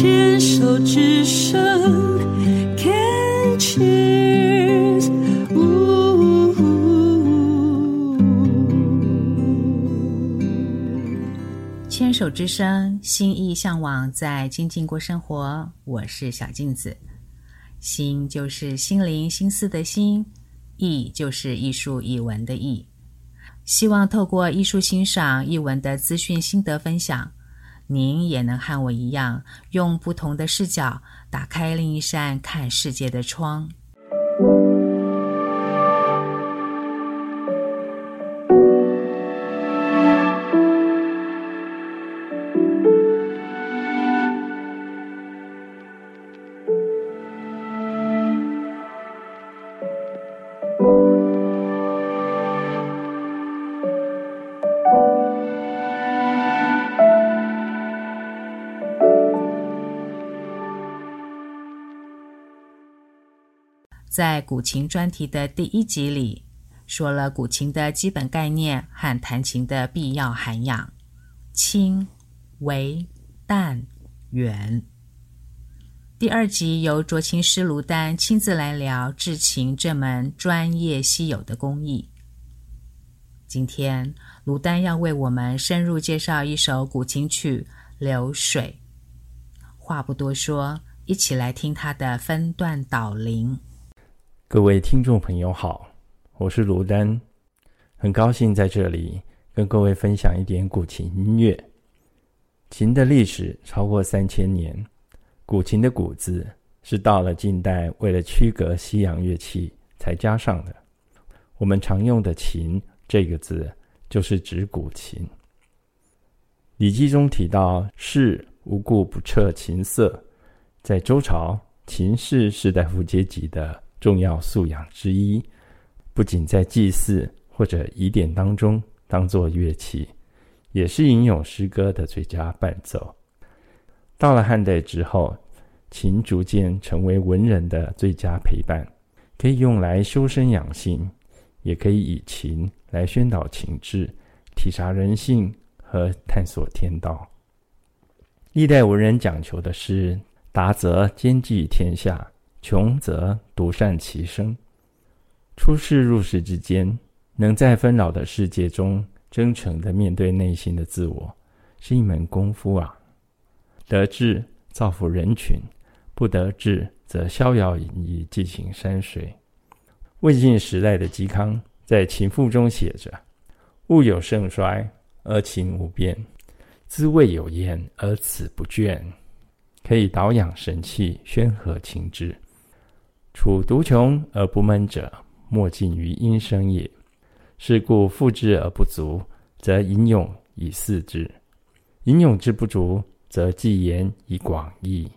牵手之声，Can cheers，呜。牵手之声，心意向往，在静静过生活。我是小镜子，心就是心灵心思的心，艺就是艺术艺文的艺。希望透过艺术欣赏、艺文的资讯心得分享，您也能和我一样，用不同的视角打开另一扇看世界的窗。在古琴专题的第一集里，说了古琴的基本概念和弹琴的必要涵养：轻、微、淡、远。第二集由斲琴师卢丹亲自来聊制琴这门专业稀有的工艺。今天，卢丹要为我们深入介绍一首古琴曲《流水》。话不多说，一起来听他的分段导聆。各位听众朋友好，我是卢丹，很高兴在这里跟各位分享一点古琴音乐。琴的历史超过三千年，古琴的“古”字是到了近代为了区隔西洋乐器才加上的。我们常用的“琴”这个字，就是指古琴。《礼记》中提到“士无故不彻琴瑟”，在周朝，琴是士大夫阶级的。重要素养之一，不仅在祭祀或者仪典当中当作乐器，也是吟咏诗歌的最佳伴奏。到了汉代之后，琴逐渐成为文人的最佳陪伴，可以用来修身养性，也可以以琴来宣导情志、体察人性和探索天道。历代文人讲求的是达则兼济天下。穷则独善其身，出世入世之间，能在纷扰的世界中真诚的面对内心的自我，是一门功夫啊。得志造福人群，不得志则逍遥隐逸，寄情山水。魏晋时代的嵇康在《琴赋》中写着：“物有盛衰，而琴无变；滋味有厌，而此不倦。”可以导养神气，宣和情志。处独穷而不闷者，莫近于音声也。是故富之而不足，则吟咏以肆之；吟咏之不足，则寄言以广义。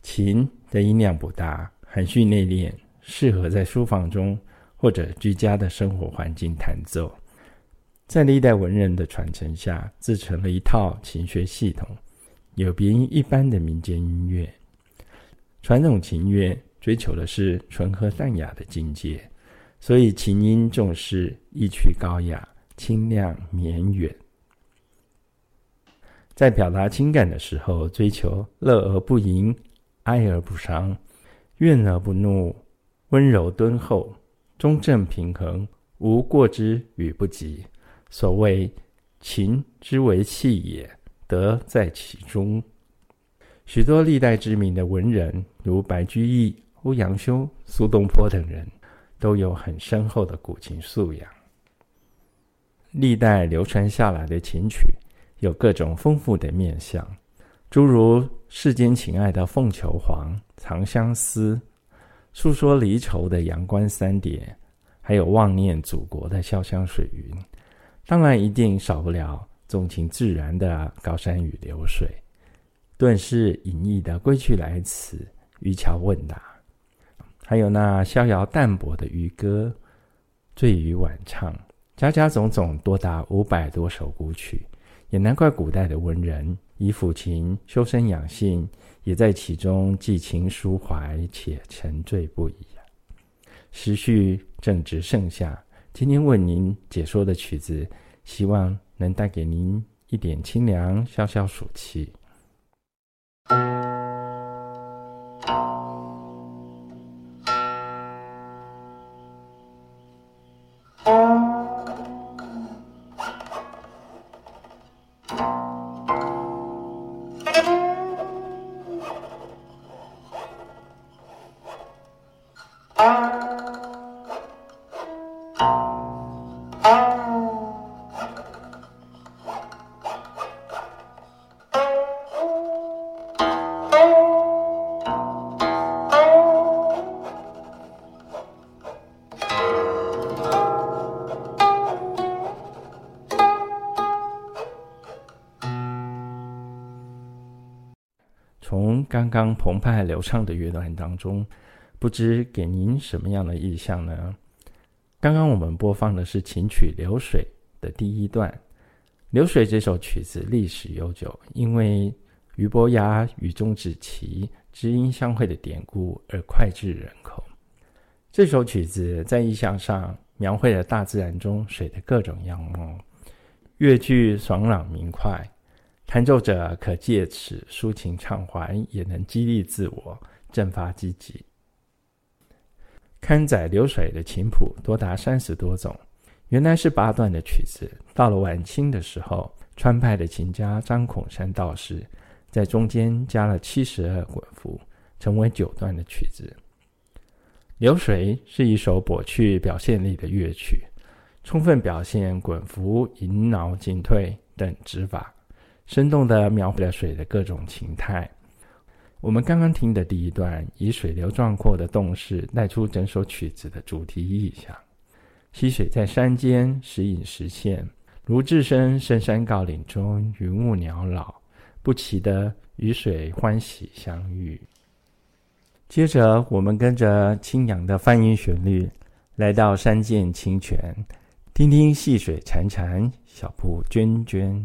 琴的音量不大，含蓄内敛，适合在书房中或者居家的生活环境弹奏。在历代文人的传承下，自成了一套琴学系统，有别于一般的民间音乐。传统琴乐追求的是纯和淡雅的境界，所以琴音重视意趣高雅、清亮绵远。在表达情感的时候，追求乐而不淫，哀而不伤，怨而不怒，温柔敦厚，中正平衡，无过之与不及。所谓琴之为器也，德在其中。许多历代知名的文人，如白居易、欧阳修、苏东坡等人，都有很深厚的古琴素养。历代流传下来的琴曲，有各种丰富的面相，诸如世间情爱的《凤求凰》《长相思》，诉说离愁的《阳关三叠》，还有忘念祖国的《潇湘水云》。当然，一定少不了纵情自然的《高山与流水》。顿是隐逸的归去来辞、渔樵问答，还有那逍遥淡泊的渔歌、醉语晚唱，家家总总多达五百多首古曲，也难怪古代的文人以抚琴修身养性，也在其中寄情抒怀且沉醉不已。时序正值盛夏，今天为您解说的曲子，希望能带给您一点清凉，消消暑气。you 刚澎湃流畅的乐段当中，不知给您什么样的意象呢？刚刚我们播放的是琴曲《流水》的第一段，《流水》这首曲子历史悠久，因为俞伯牙与钟子期知音相会的典故而脍炙人口。这首曲子在意象上描绘了大自然中水的各种样貌，乐句爽朗明快。弹奏者可借此抒情畅怀，也能激励自我，振发积极。刊载流水的琴谱多达三十多种，原来是八段的曲子。到了晚清的时候，川派的琴家张孔山道士在中间加了七十二滚符，成为九段的曲子。流水是一首颇具表现力的乐曲，充分表现滚符迎挠进退等指法。生动地描绘了水的各种情态。我们刚刚听的第一段，以水流壮阔的动势带出整首曲子的主题意象。溪水在山间时隐时现，如置身深山高岭中，云雾缭绕，不期的与水欢喜相遇。接着，我们跟着清扬的泛音旋律，来到山涧清泉，听听细水潺潺，小瀑涓涓。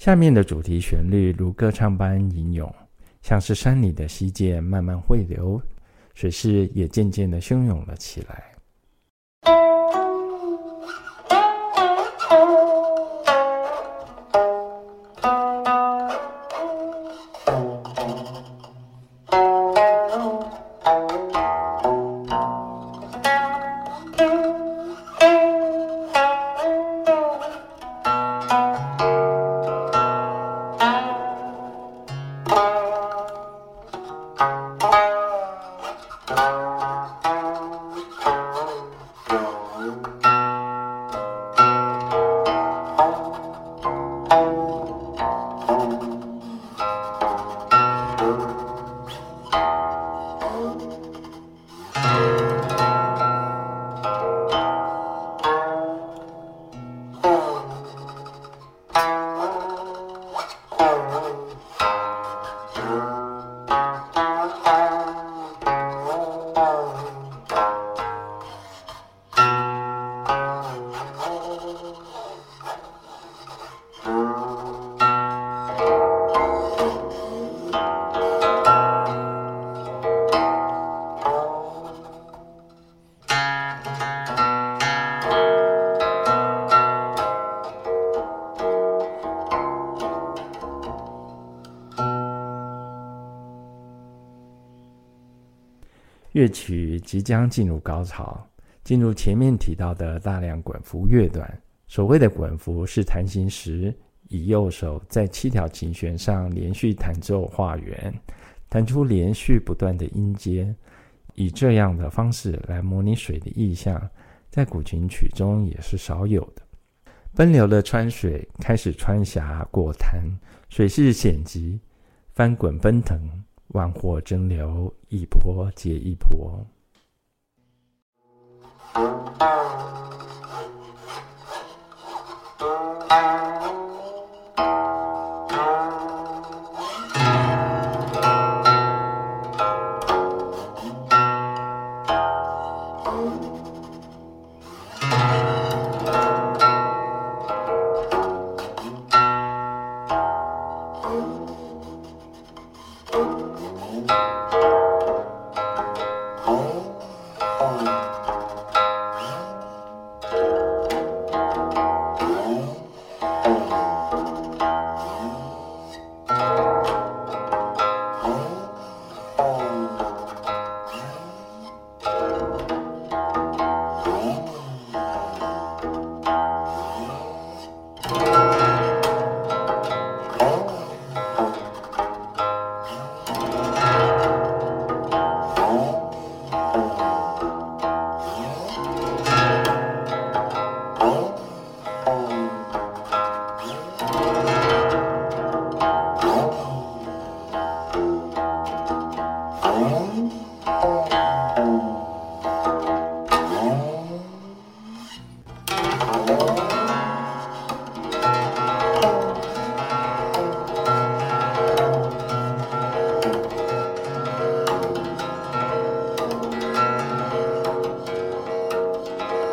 下面的主题旋律如歌唱般吟咏，像是山里的溪涧慢慢汇流，水势也渐渐的汹涌了起来。乐曲即将进入高潮，进入前面提到的大量滚幅乐段。所谓的滚幅是弹琴时以右手在七条琴弦上连续弹奏画圆，弹出连续不断的音阶。以这样的方式来模拟水的意象，在古琴曲中也是少有的。奔流的川水开始穿峡过滩，水势险急，翻滚奔腾。万壑争流，一波接一波。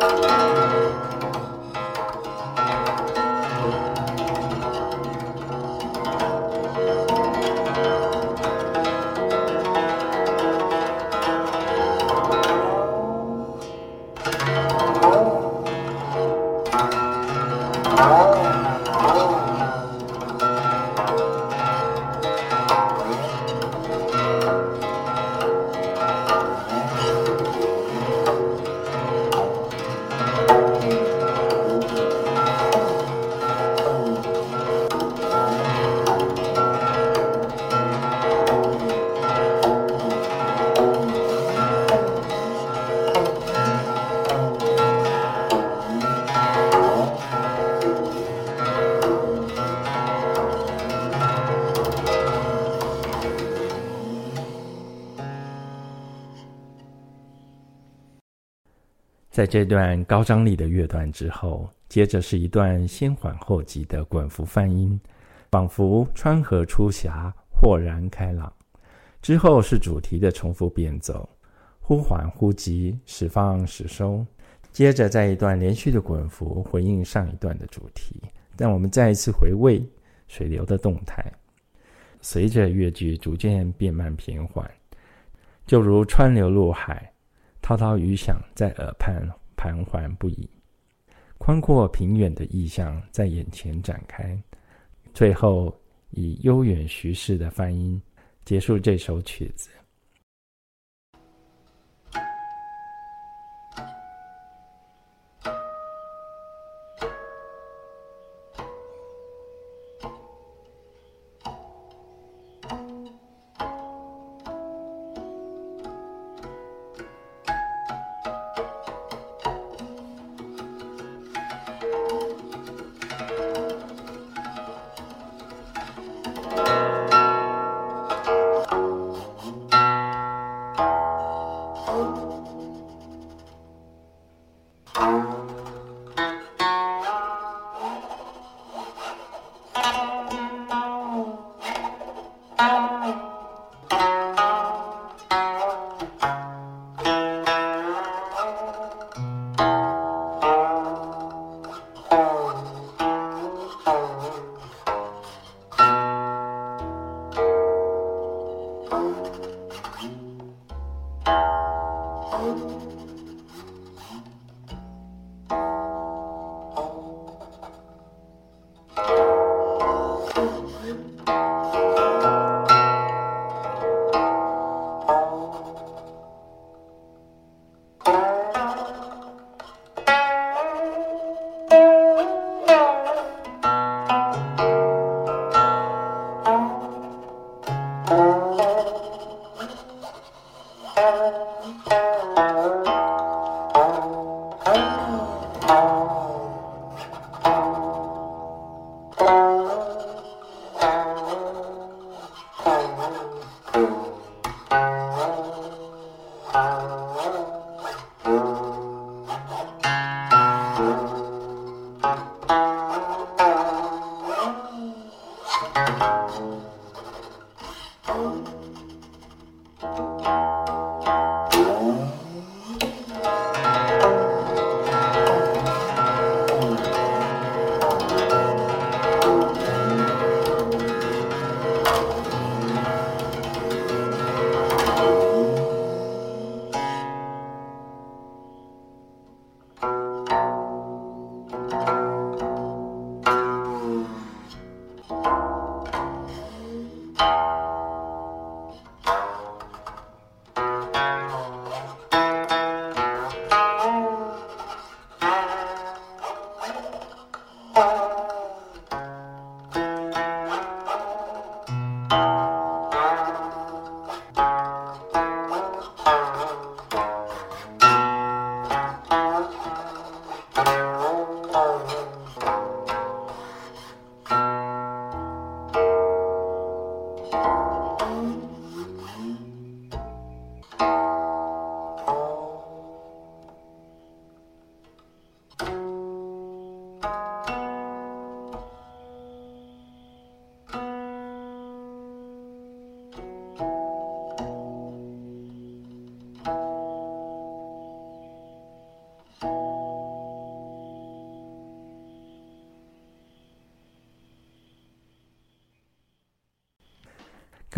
Música 在这段高张力的乐段之后，接着是一段先缓后急的滚幅泛音，仿佛川河出峡，豁然开朗。之后是主题的重复变奏，忽缓忽急，时放时收。接着再一段连续的滚幅回应上一段的主题。让我们再一次回味水流的动态，随着乐句逐渐变慢平缓，就如川流入海。滔滔雨响在耳畔盘桓不已，宽阔平远的意象在眼前展开。最后以悠远徐氏的泛音结束这首曲子。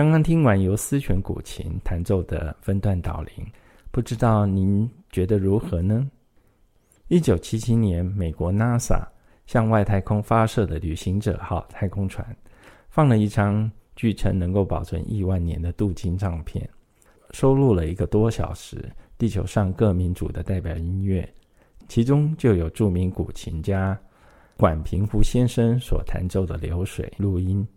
刚刚听完由思泉古琴弹奏的分段导聆，不知道您觉得如何呢？一九七七年，美国 NASA 向外太空发射的旅行者号太空船，放了一张据称能够保存亿万年的镀金唱片，收录了一个多小时地球上各民族的代表音乐，其中就有著名古琴家管平湖先生所弹奏的《流水》录音。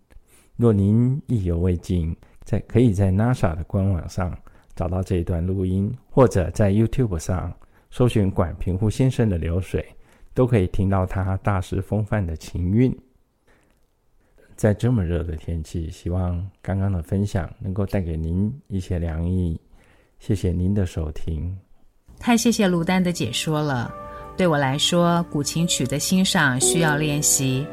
若您意犹未尽，在可以在 NASA 的官网上找到这一段录音，或者在 YouTube 上搜寻管平湖先生的流水，都可以听到他大师风范的琴韵。在这么热的天气，希望刚刚的分享能够带给您一些凉意。谢谢您的收听。太谢谢卢丹的解说了。对我来说，古琴曲的欣赏需要练习。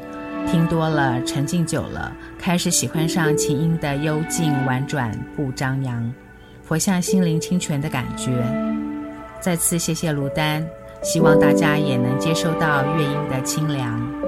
听多了，沉浸久了，开始喜欢上琴音的幽静婉转不张扬，佛像心灵清泉的感觉。再次谢谢卢丹，希望大家也能接收到乐音的清凉。